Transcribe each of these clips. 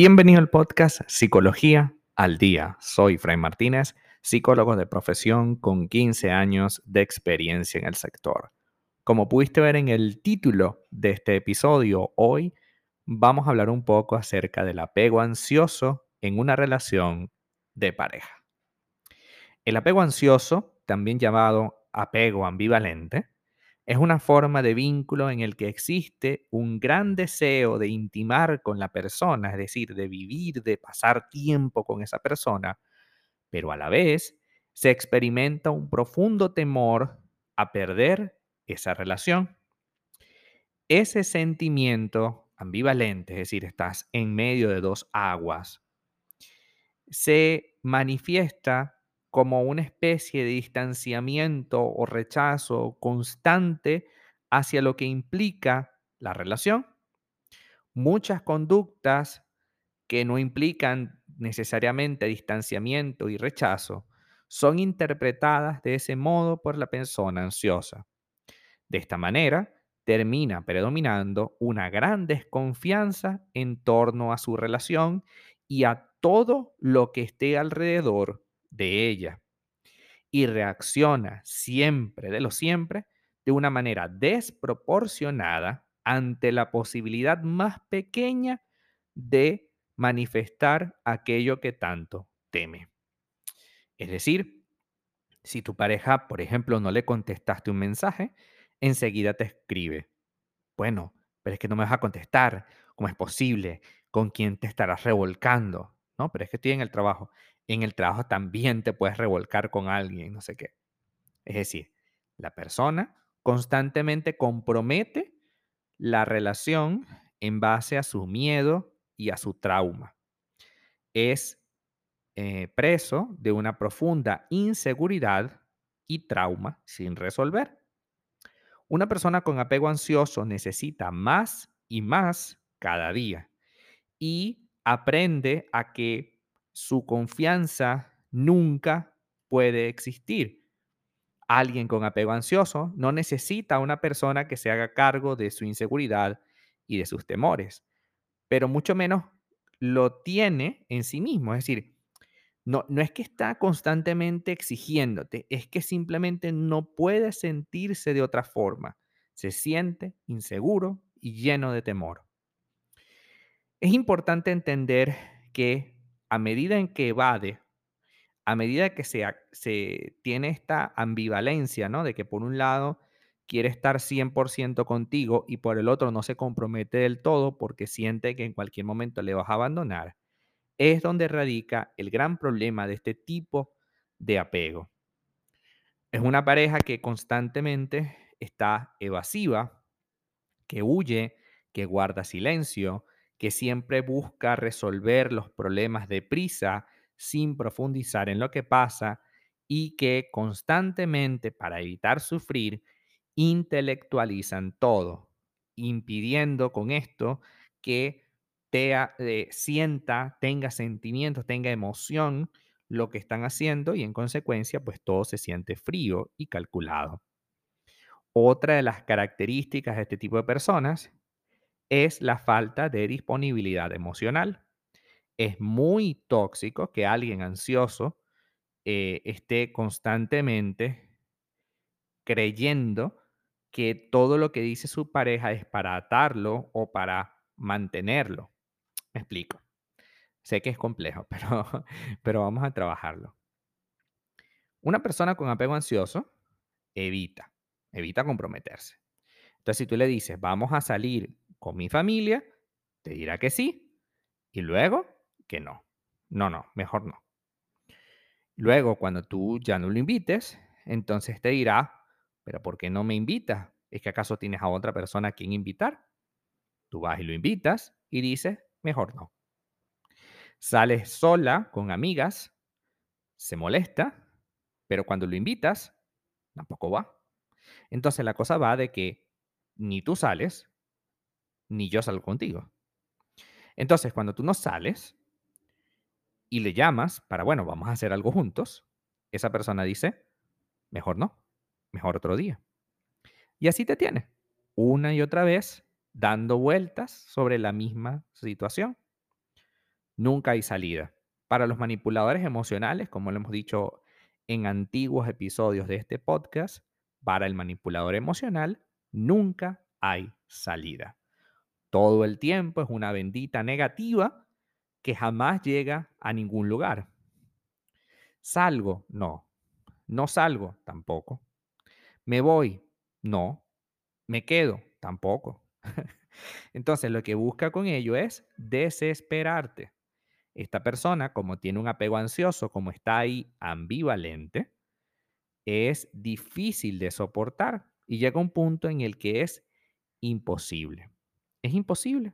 Bienvenido al podcast Psicología al Día. Soy Fray Martínez, psicólogo de profesión con 15 años de experiencia en el sector. Como pudiste ver en el título de este episodio, hoy vamos a hablar un poco acerca del apego ansioso en una relación de pareja. El apego ansioso, también llamado apego ambivalente, es una forma de vínculo en el que existe un gran deseo de intimar con la persona, es decir, de vivir, de pasar tiempo con esa persona, pero a la vez se experimenta un profundo temor a perder esa relación. Ese sentimiento ambivalente, es decir, estás en medio de dos aguas, se manifiesta como una especie de distanciamiento o rechazo constante hacia lo que implica la relación. Muchas conductas que no implican necesariamente distanciamiento y rechazo son interpretadas de ese modo por la persona ansiosa. De esta manera, termina predominando una gran desconfianza en torno a su relación y a todo lo que esté alrededor de ella y reacciona siempre, de lo siempre, de una manera desproporcionada ante la posibilidad más pequeña de manifestar aquello que tanto teme. Es decir, si tu pareja, por ejemplo, no le contestaste un mensaje, enseguida te escribe, bueno, pero es que no me vas a contestar, ¿cómo es posible? ¿Con quién te estarás revolcando? No, pero es que estoy en el trabajo en el trabajo también te puedes revolcar con alguien, no sé qué. Es decir, la persona constantemente compromete la relación en base a su miedo y a su trauma. Es eh, preso de una profunda inseguridad y trauma sin resolver. Una persona con apego ansioso necesita más y más cada día y aprende a que su confianza nunca puede existir. Alguien con apego ansioso no necesita a una persona que se haga cargo de su inseguridad y de sus temores, pero mucho menos lo tiene en sí mismo. Es decir, no, no es que está constantemente exigiéndote, es que simplemente no puede sentirse de otra forma. Se siente inseguro y lleno de temor. Es importante entender que a medida en que evade, a medida que se, tiene esta ambivalencia, ¿no? De que por un lado quiere estar 100% contigo y por el otro no se compromete del todo porque siente que en cualquier momento le vas a abandonar, es donde radica el gran problema de este tipo de apego. Es una pareja que constantemente está evasiva, que huye, que guarda silencio, que siempre busca resolver los problemas deprisa sin profundizar en lo que pasa y que constantemente, para evitar sufrir, intelectualizan todo, impidiendo con esto que te, eh, sienta, tenga sentimientos, tenga emoción lo que están haciendo y en consecuencia pues todo se siente frío y calculado. Otra de las características de este tipo de personas es la falta de disponibilidad emocional. Es muy tóxico que alguien ansioso eh, esté constantemente creyendo que todo lo que dice su pareja es para atarlo o para mantenerlo. Me explico. Sé que es complejo, pero, pero vamos a trabajarlo. Una persona con apego ansioso evita, evita comprometerse. Entonces, si tú le dices, vamos a salir con mi familia, te dirá que sí y luego que no. No, no, mejor no. Luego, cuando tú ya no lo invites, entonces te dirá, pero ¿por qué no me invitas? ¿Es que acaso tienes a otra persona a quien invitar? Tú vas y lo invitas y dices, mejor no. Sales sola con amigas, se molesta, pero cuando lo invitas, tampoco va. Entonces la cosa va de que ni tú sales, ni yo salgo contigo. Entonces, cuando tú no sales y le llamas para, bueno, vamos a hacer algo juntos, esa persona dice, mejor no, mejor otro día. Y así te tiene, una y otra vez, dando vueltas sobre la misma situación. nunca hay salida. Para los manipuladores emocionales, como lo hemos dicho en antiguos episodios de este podcast, para el manipulador emocional nunca hay salida. Todo el tiempo es una bendita negativa que jamás llega a ningún lugar. ¿Salgo? No. ¿No salgo? Tampoco. ¿Me voy? No. ¿Me quedo? Tampoco. Entonces, lo que busca con ello es desesperarte. Esta persona, como tiene un apego ansioso, como está ahí ambivalente, es difícil de soportar y llega un punto en el que es imposible. Es imposible.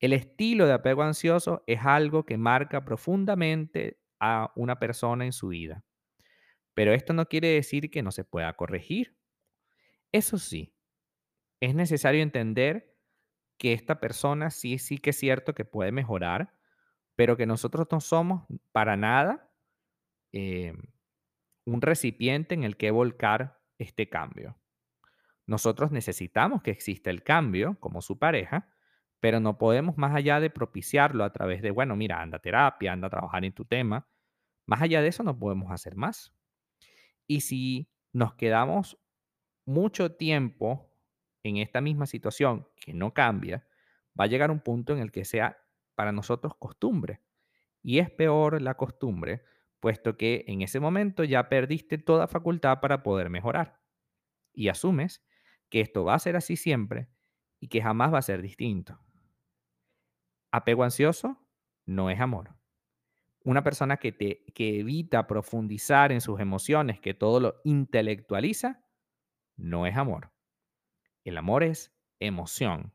El estilo de apego ansioso es algo que marca profundamente a una persona en su vida. Pero esto no quiere decir que no se pueda corregir. Eso sí, es necesario entender que esta persona sí, sí que es cierto que puede mejorar, pero que nosotros no somos para nada eh, un recipiente en el que volcar este cambio. Nosotros necesitamos que exista el cambio como su pareja, pero no podemos más allá de propiciarlo a través de, bueno, mira, anda a terapia, anda a trabajar en tu tema. Más allá de eso no podemos hacer más. Y si nos quedamos mucho tiempo en esta misma situación que no cambia, va a llegar un punto en el que sea para nosotros costumbre. Y es peor la costumbre, puesto que en ese momento ya perdiste toda facultad para poder mejorar. Y asumes que esto va a ser así siempre y que jamás va a ser distinto. Apego ansioso no es amor. Una persona que, te, que evita profundizar en sus emociones, que todo lo intelectualiza, no es amor. El amor es emoción.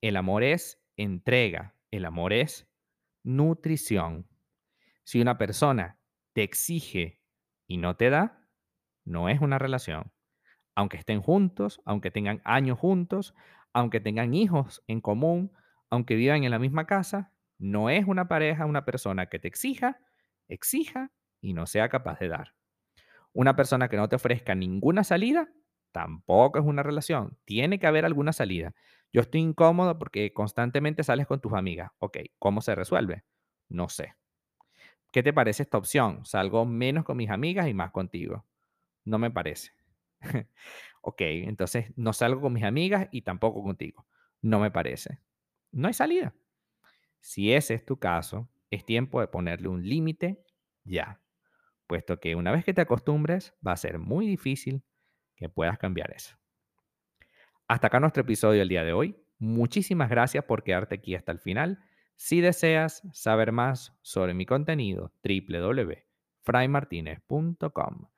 El amor es entrega. El amor es nutrición. Si una persona te exige y no te da, no es una relación aunque estén juntos, aunque tengan años juntos, aunque tengan hijos en común, aunque vivan en la misma casa, no es una pareja, una persona que te exija, exija y no sea capaz de dar. Una persona que no te ofrezca ninguna salida, tampoco es una relación. Tiene que haber alguna salida. Yo estoy incómodo porque constantemente sales con tus amigas. Ok, ¿cómo se resuelve? No sé. ¿Qué te parece esta opción? Salgo menos con mis amigas y más contigo. No me parece. ok, entonces no salgo con mis amigas y tampoco contigo. No me parece. No hay salida. Si ese es tu caso, es tiempo de ponerle un límite ya, puesto que una vez que te acostumbres va a ser muy difícil que puedas cambiar eso. Hasta acá nuestro episodio del día de hoy. Muchísimas gracias por quedarte aquí hasta el final. Si deseas saber más sobre mi contenido, www.fraymartinez.com.